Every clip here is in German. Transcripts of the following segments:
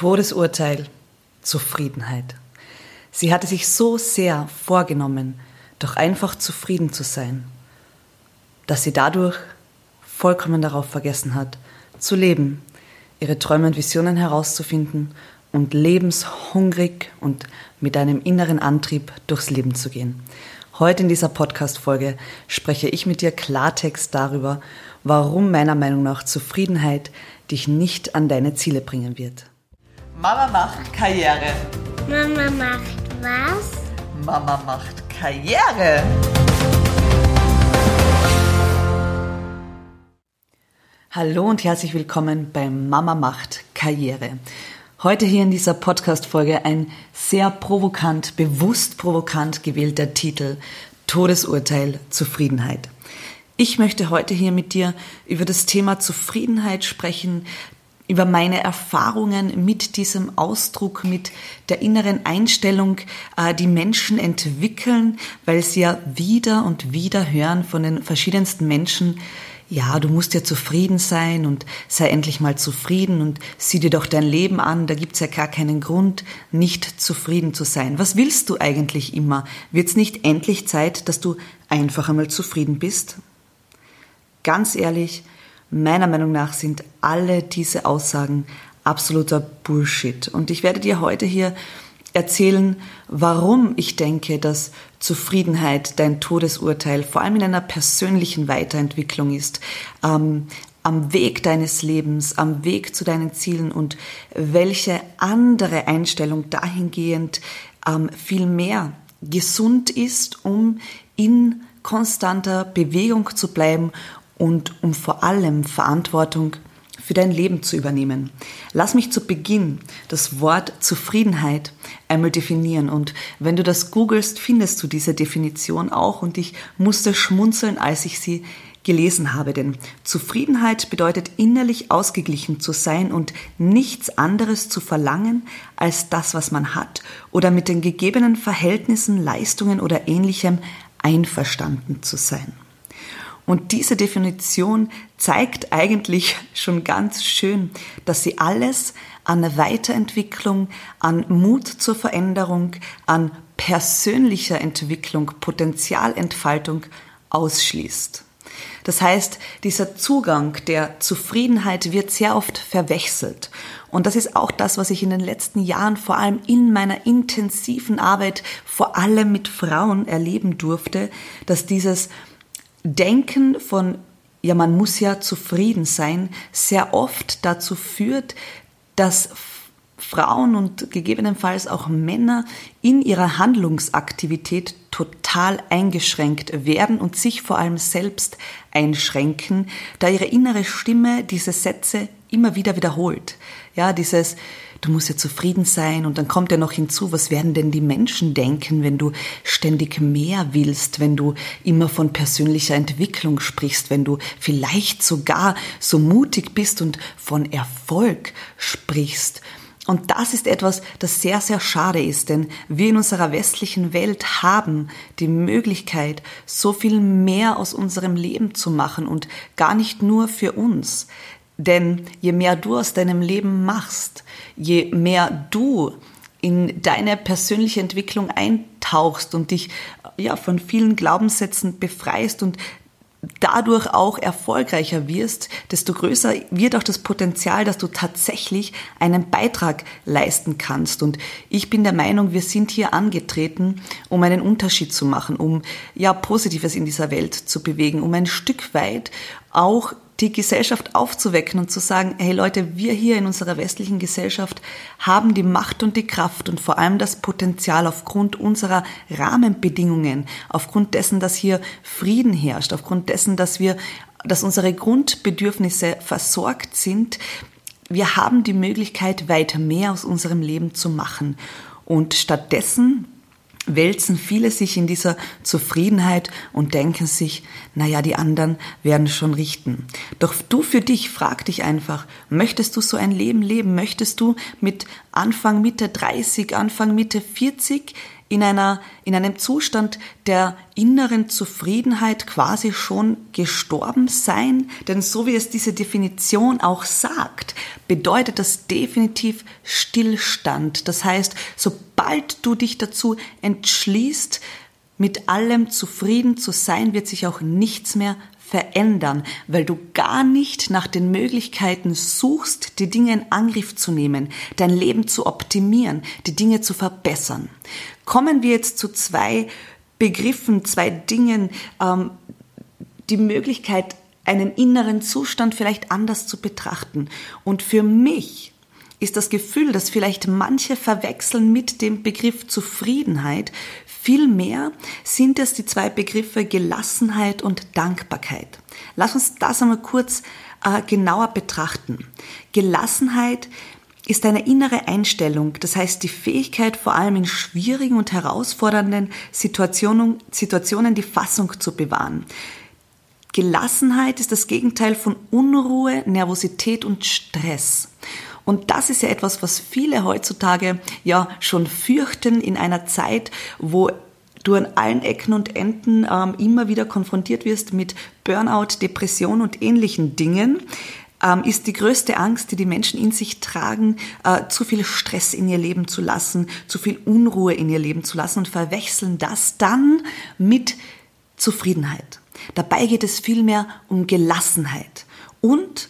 Todesurteil, Zufriedenheit. Sie hatte sich so sehr vorgenommen, doch einfach zufrieden zu sein, dass sie dadurch vollkommen darauf vergessen hat, zu leben, ihre Träume und Visionen herauszufinden und lebenshungrig und mit einem inneren Antrieb durchs Leben zu gehen. Heute in dieser Podcast-Folge spreche ich mit dir Klartext darüber, warum meiner Meinung nach Zufriedenheit dich nicht an deine Ziele bringen wird. Mama macht Karriere. Mama macht was? Mama macht Karriere. Hallo und herzlich willkommen bei Mama macht Karriere. Heute hier in dieser Podcast-Folge ein sehr provokant, bewusst provokant gewählter Titel Todesurteil Zufriedenheit. Ich möchte heute hier mit dir über das Thema Zufriedenheit sprechen, über meine Erfahrungen mit diesem Ausdruck, mit der inneren Einstellung, äh, die Menschen entwickeln, weil sie ja wieder und wieder hören von den verschiedensten Menschen, ja, du musst ja zufrieden sein und sei endlich mal zufrieden und sieh dir doch dein Leben an, da gibt's ja gar keinen Grund, nicht zufrieden zu sein. Was willst du eigentlich immer? Wird's nicht endlich Zeit, dass du einfach einmal zufrieden bist? Ganz ehrlich, Meiner Meinung nach sind alle diese Aussagen absoluter Bullshit. Und ich werde dir heute hier erzählen, warum ich denke, dass Zufriedenheit dein Todesurteil vor allem in einer persönlichen Weiterentwicklung ist, ähm, am Weg deines Lebens, am Weg zu deinen Zielen und welche andere Einstellung dahingehend ähm, viel mehr gesund ist, um in konstanter Bewegung zu bleiben und um vor allem Verantwortung für dein Leben zu übernehmen. Lass mich zu Beginn das Wort Zufriedenheit einmal definieren und wenn du das googelst, findest du diese Definition auch und ich musste schmunzeln, als ich sie gelesen habe, denn Zufriedenheit bedeutet innerlich ausgeglichen zu sein und nichts anderes zu verlangen als das, was man hat oder mit den gegebenen Verhältnissen, Leistungen oder ähnlichem einverstanden zu sein. Und diese Definition zeigt eigentlich schon ganz schön, dass sie alles an Weiterentwicklung, an Mut zur Veränderung, an persönlicher Entwicklung, Potenzialentfaltung ausschließt. Das heißt, dieser Zugang der Zufriedenheit wird sehr oft verwechselt. Und das ist auch das, was ich in den letzten Jahren vor allem in meiner intensiven Arbeit, vor allem mit Frauen erleben durfte, dass dieses Denken von, ja, man muss ja zufrieden sein, sehr oft dazu führt, dass Frauen und gegebenenfalls auch Männer in ihrer Handlungsaktivität total eingeschränkt werden und sich vor allem selbst einschränken, da ihre innere Stimme diese Sätze immer wieder wiederholt. Ja, dieses, du musst ja zufrieden sein und dann kommt ja noch hinzu, was werden denn die Menschen denken, wenn du ständig mehr willst, wenn du immer von persönlicher Entwicklung sprichst, wenn du vielleicht sogar so mutig bist und von Erfolg sprichst. Und das ist etwas, das sehr, sehr schade ist, denn wir in unserer westlichen Welt haben die Möglichkeit, so viel mehr aus unserem Leben zu machen und gar nicht nur für uns. Denn je mehr du aus deinem Leben machst, je mehr du in deine persönliche Entwicklung eintauchst und dich ja von vielen Glaubenssätzen befreist und dadurch auch erfolgreicher wirst, desto größer wird auch das Potenzial, dass du tatsächlich einen Beitrag leisten kannst. Und ich bin der Meinung, wir sind hier angetreten, um einen Unterschied zu machen, um ja Positives in dieser Welt zu bewegen, um ein Stück weit auch die Gesellschaft aufzuwecken und zu sagen, hey Leute, wir hier in unserer westlichen Gesellschaft haben die Macht und die Kraft und vor allem das Potenzial aufgrund unserer Rahmenbedingungen, aufgrund dessen, dass hier Frieden herrscht, aufgrund dessen, dass wir, dass unsere Grundbedürfnisse versorgt sind. Wir haben die Möglichkeit, weiter mehr aus unserem Leben zu machen. Und stattdessen wälzen viele sich in dieser Zufriedenheit und denken sich, naja, die anderen werden schon richten. Doch du für dich frag dich einfach, möchtest du so ein Leben leben? Möchtest du mit Anfang Mitte 30, Anfang Mitte 40 in einer, in einem Zustand der inneren Zufriedenheit quasi schon gestorben sein? Denn so wie es diese Definition auch sagt, bedeutet das definitiv Stillstand. Das heißt, sobald du dich dazu entschließt, mit allem zufrieden zu sein, wird sich auch nichts mehr verändern, weil du gar nicht nach den Möglichkeiten suchst, die Dinge in Angriff zu nehmen, dein Leben zu optimieren, die Dinge zu verbessern. Kommen wir jetzt zu zwei Begriffen, zwei Dingen, ähm, die Möglichkeit, einen inneren Zustand vielleicht anders zu betrachten. Und für mich ist das Gefühl, das vielleicht manche verwechseln mit dem Begriff Zufriedenheit, Vielmehr sind es die zwei Begriffe Gelassenheit und Dankbarkeit. Lass uns das einmal kurz äh, genauer betrachten. Gelassenheit ist eine innere Einstellung, das heißt die Fähigkeit, vor allem in schwierigen und herausfordernden Situationen, Situationen die Fassung zu bewahren. Gelassenheit ist das Gegenteil von Unruhe, Nervosität und Stress. Und das ist ja etwas, was viele heutzutage ja schon fürchten in einer Zeit, wo du an allen Ecken und Enden ähm, immer wieder konfrontiert wirst mit Burnout, Depression und ähnlichen Dingen, ist die größte Angst, die die Menschen in sich tragen, äh, zu viel Stress in ihr Leben zu lassen, zu viel Unruhe in ihr Leben zu lassen und verwechseln das dann mit Zufriedenheit. Dabei geht es vielmehr um Gelassenheit und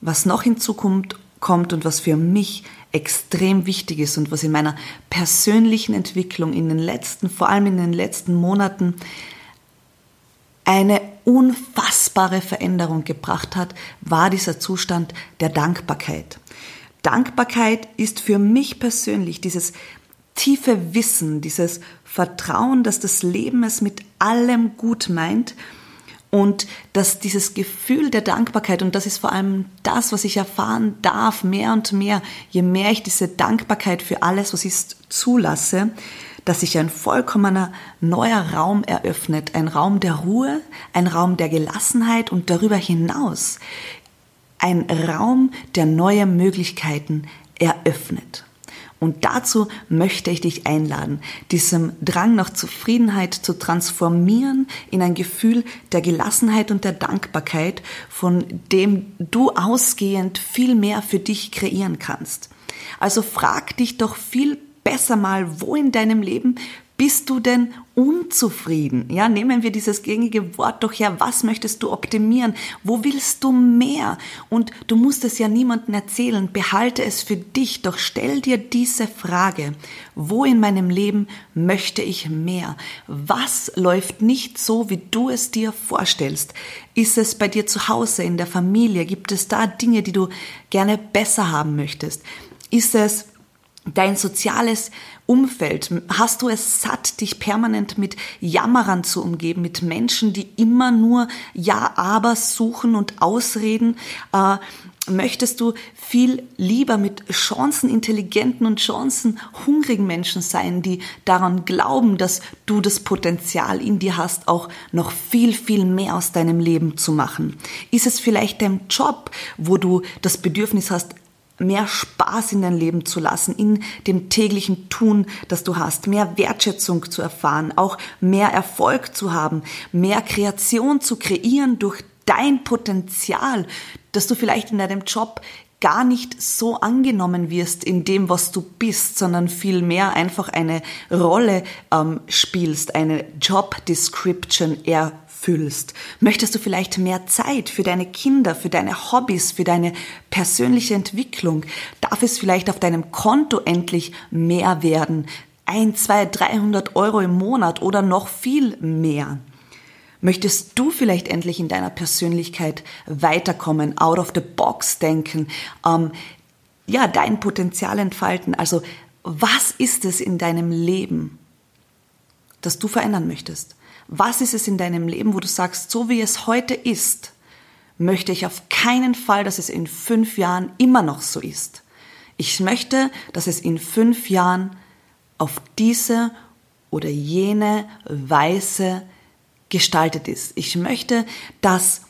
was noch hinzukommt, kommt und was für mich extrem wichtig ist und was in meiner persönlichen Entwicklung in den letzten, vor allem in den letzten Monaten, eine unfassbare Veränderung gebracht hat, war dieser Zustand der Dankbarkeit. Dankbarkeit ist für mich persönlich dieses tiefe Wissen, dieses Vertrauen, dass das Leben es mit allem gut meint und dass dieses Gefühl der Dankbarkeit, und das ist vor allem das, was ich erfahren darf, mehr und mehr, je mehr ich diese Dankbarkeit für alles, was ist, zulasse, dass sich ein vollkommener neuer Raum eröffnet, ein Raum der Ruhe, ein Raum der Gelassenheit und darüber hinaus ein Raum, der neue Möglichkeiten eröffnet. Und dazu möchte ich dich einladen, diesem Drang nach Zufriedenheit zu transformieren in ein Gefühl der Gelassenheit und der Dankbarkeit, von dem du ausgehend viel mehr für dich kreieren kannst. Also frag dich doch viel besser mal, wo in deinem Leben bist du denn unzufrieden? Ja, nehmen wir dieses gängige Wort doch her. Was möchtest du optimieren? Wo willst du mehr? Und du musst es ja niemandem erzählen. Behalte es für dich. Doch stell dir diese Frage. Wo in meinem Leben möchte ich mehr? Was läuft nicht so, wie du es dir vorstellst? Ist es bei dir zu Hause, in der Familie? Gibt es da Dinge, die du gerne besser haben möchtest? Ist es dein soziales Umfeld? Hast du es satt, dich permanent mit Jammerern zu umgeben, mit Menschen, die immer nur Ja, aber suchen und ausreden? Äh, möchtest du viel lieber mit chancenintelligenten und chancenhungrigen Menschen sein, die daran glauben, dass du das Potenzial in dir hast, auch noch viel, viel mehr aus deinem Leben zu machen? Ist es vielleicht dein Job, wo du das Bedürfnis hast, mehr Spaß in dein Leben zu lassen, in dem täglichen Tun, das du hast, mehr Wertschätzung zu erfahren, auch mehr Erfolg zu haben, mehr Kreation zu kreieren durch dein Potenzial, dass du vielleicht in deinem Job gar nicht so angenommen wirst in dem, was du bist, sondern vielmehr einfach eine Rolle ähm, spielst, eine Job Description eher fühlst? Möchtest du vielleicht mehr Zeit für deine Kinder, für deine Hobbys, für deine persönliche Entwicklung? Darf es vielleicht auf deinem Konto endlich mehr werden? Ein, zwei, dreihundert Euro im Monat oder noch viel mehr? Möchtest du vielleicht endlich in deiner Persönlichkeit weiterkommen, out of the box denken, ähm, ja, dein Potenzial entfalten? Also, was ist es in deinem Leben, das du verändern möchtest? Was ist es in deinem Leben, wo du sagst, so wie es heute ist, möchte ich auf keinen Fall, dass es in fünf Jahren immer noch so ist. Ich möchte, dass es in fünf Jahren auf diese oder jene Weise gestaltet ist. Ich möchte, dass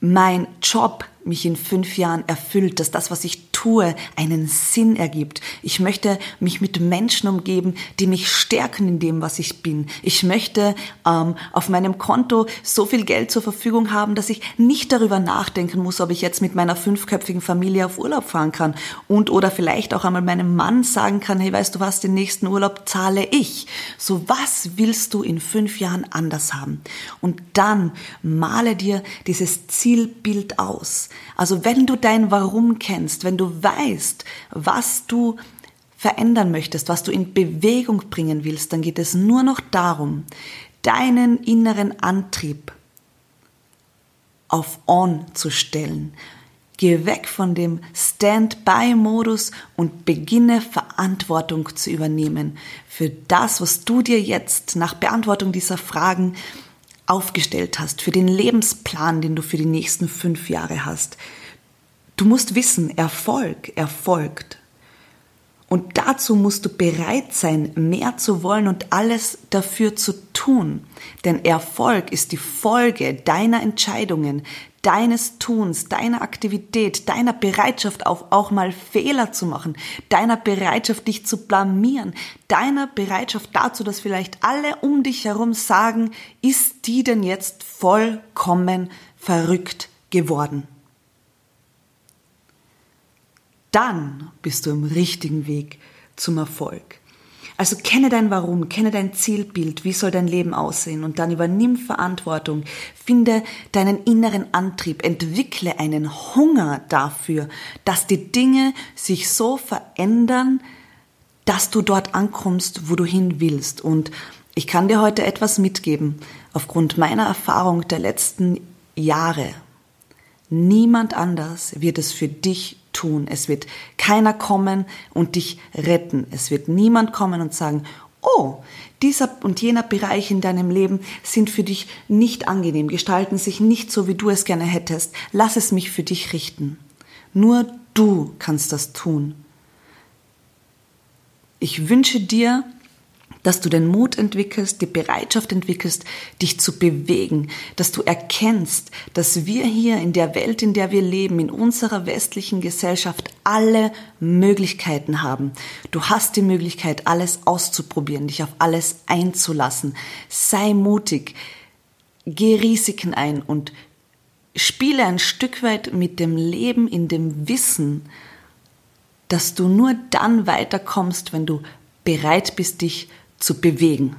mein Job mich in fünf Jahren erfüllt, dass das, was ich tue, einen Sinn ergibt. Ich möchte mich mit Menschen umgeben, die mich stärken in dem, was ich bin. Ich möchte ähm, auf meinem Konto so viel Geld zur Verfügung haben, dass ich nicht darüber nachdenken muss, ob ich jetzt mit meiner fünfköpfigen Familie auf Urlaub fahren kann und oder vielleicht auch einmal meinem Mann sagen kann, hey, weißt du was, den nächsten Urlaub zahle ich. So was willst du in fünf Jahren anders haben? Und dann male dir dieses Zielbild aus. Also wenn du dein Warum kennst, wenn du weißt, was du verändern möchtest, was du in Bewegung bringen willst, dann geht es nur noch darum, deinen inneren Antrieb auf On zu stellen. Geh weg von dem Stand-by-Modus und beginne Verantwortung zu übernehmen für das, was du dir jetzt nach Beantwortung dieser Fragen aufgestellt hast, für den Lebensplan, den du für die nächsten fünf Jahre hast. Du musst wissen, Erfolg erfolgt. Und dazu musst du bereit sein, mehr zu wollen und alles dafür zu tun. Denn Erfolg ist die Folge deiner Entscheidungen, deines Tuns, deiner Aktivität, deiner Bereitschaft auch, auch mal Fehler zu machen, deiner Bereitschaft, dich zu blamieren, deiner Bereitschaft dazu, dass vielleicht alle um dich herum sagen, ist die denn jetzt vollkommen verrückt geworden? Dann bist du im richtigen Weg zum Erfolg. Also kenne dein Warum, kenne dein Zielbild, wie soll dein Leben aussehen und dann übernimm Verantwortung, finde deinen inneren Antrieb, entwickle einen Hunger dafür, dass die Dinge sich so verändern, dass du dort ankommst, wo du hin willst. Und ich kann dir heute etwas mitgeben, aufgrund meiner Erfahrung der letzten Jahre. Niemand anders wird es für dich tun. Es wird keiner kommen und dich retten. Es wird niemand kommen und sagen, oh, dieser und jener Bereich in deinem Leben sind für dich nicht angenehm, gestalten sich nicht so, wie du es gerne hättest. Lass es mich für dich richten. Nur du kannst das tun. Ich wünsche dir, dass du den Mut entwickelst, die Bereitschaft entwickelst, dich zu bewegen, dass du erkennst, dass wir hier in der Welt, in der wir leben, in unserer westlichen Gesellschaft alle Möglichkeiten haben. Du hast die Möglichkeit, alles auszuprobieren, dich auf alles einzulassen. Sei mutig, geh Risiken ein und spiele ein Stück weit mit dem Leben in dem Wissen, dass du nur dann weiterkommst, wenn du bereit bist, dich zu bewegen.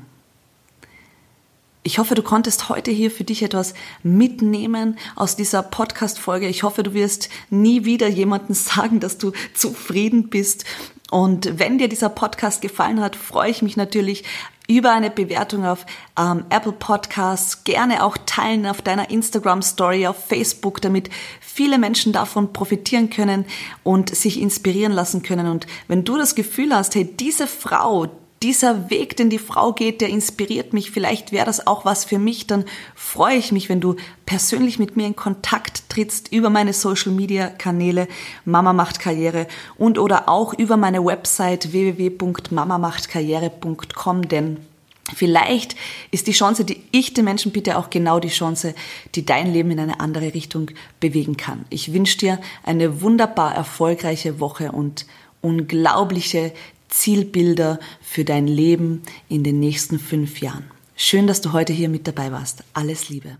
Ich hoffe, du konntest heute hier für dich etwas mitnehmen aus dieser Podcast-Folge. Ich hoffe, du wirst nie wieder jemandem sagen, dass du zufrieden bist. Und wenn dir dieser Podcast gefallen hat, freue ich mich natürlich über eine Bewertung auf ähm, Apple Podcasts. Gerne auch teilen auf deiner Instagram Story, auf Facebook, damit viele Menschen davon profitieren können und sich inspirieren lassen können. Und wenn du das Gefühl hast, hey, diese Frau, dieser Weg, den die Frau geht, der inspiriert mich. Vielleicht wäre das auch was für mich. Dann freue ich mich, wenn du persönlich mit mir in Kontakt trittst über meine Social Media Kanäle Mama macht Karriere und oder auch über meine Website www.mamamachtkarriere.com, denn Vielleicht ist die Chance, die ich den Menschen bitte, auch genau die Chance, die dein Leben in eine andere Richtung bewegen kann. Ich wünsche dir eine wunderbar erfolgreiche Woche und unglaubliche Zielbilder für dein Leben in den nächsten fünf Jahren. Schön, dass du heute hier mit dabei warst. Alles Liebe.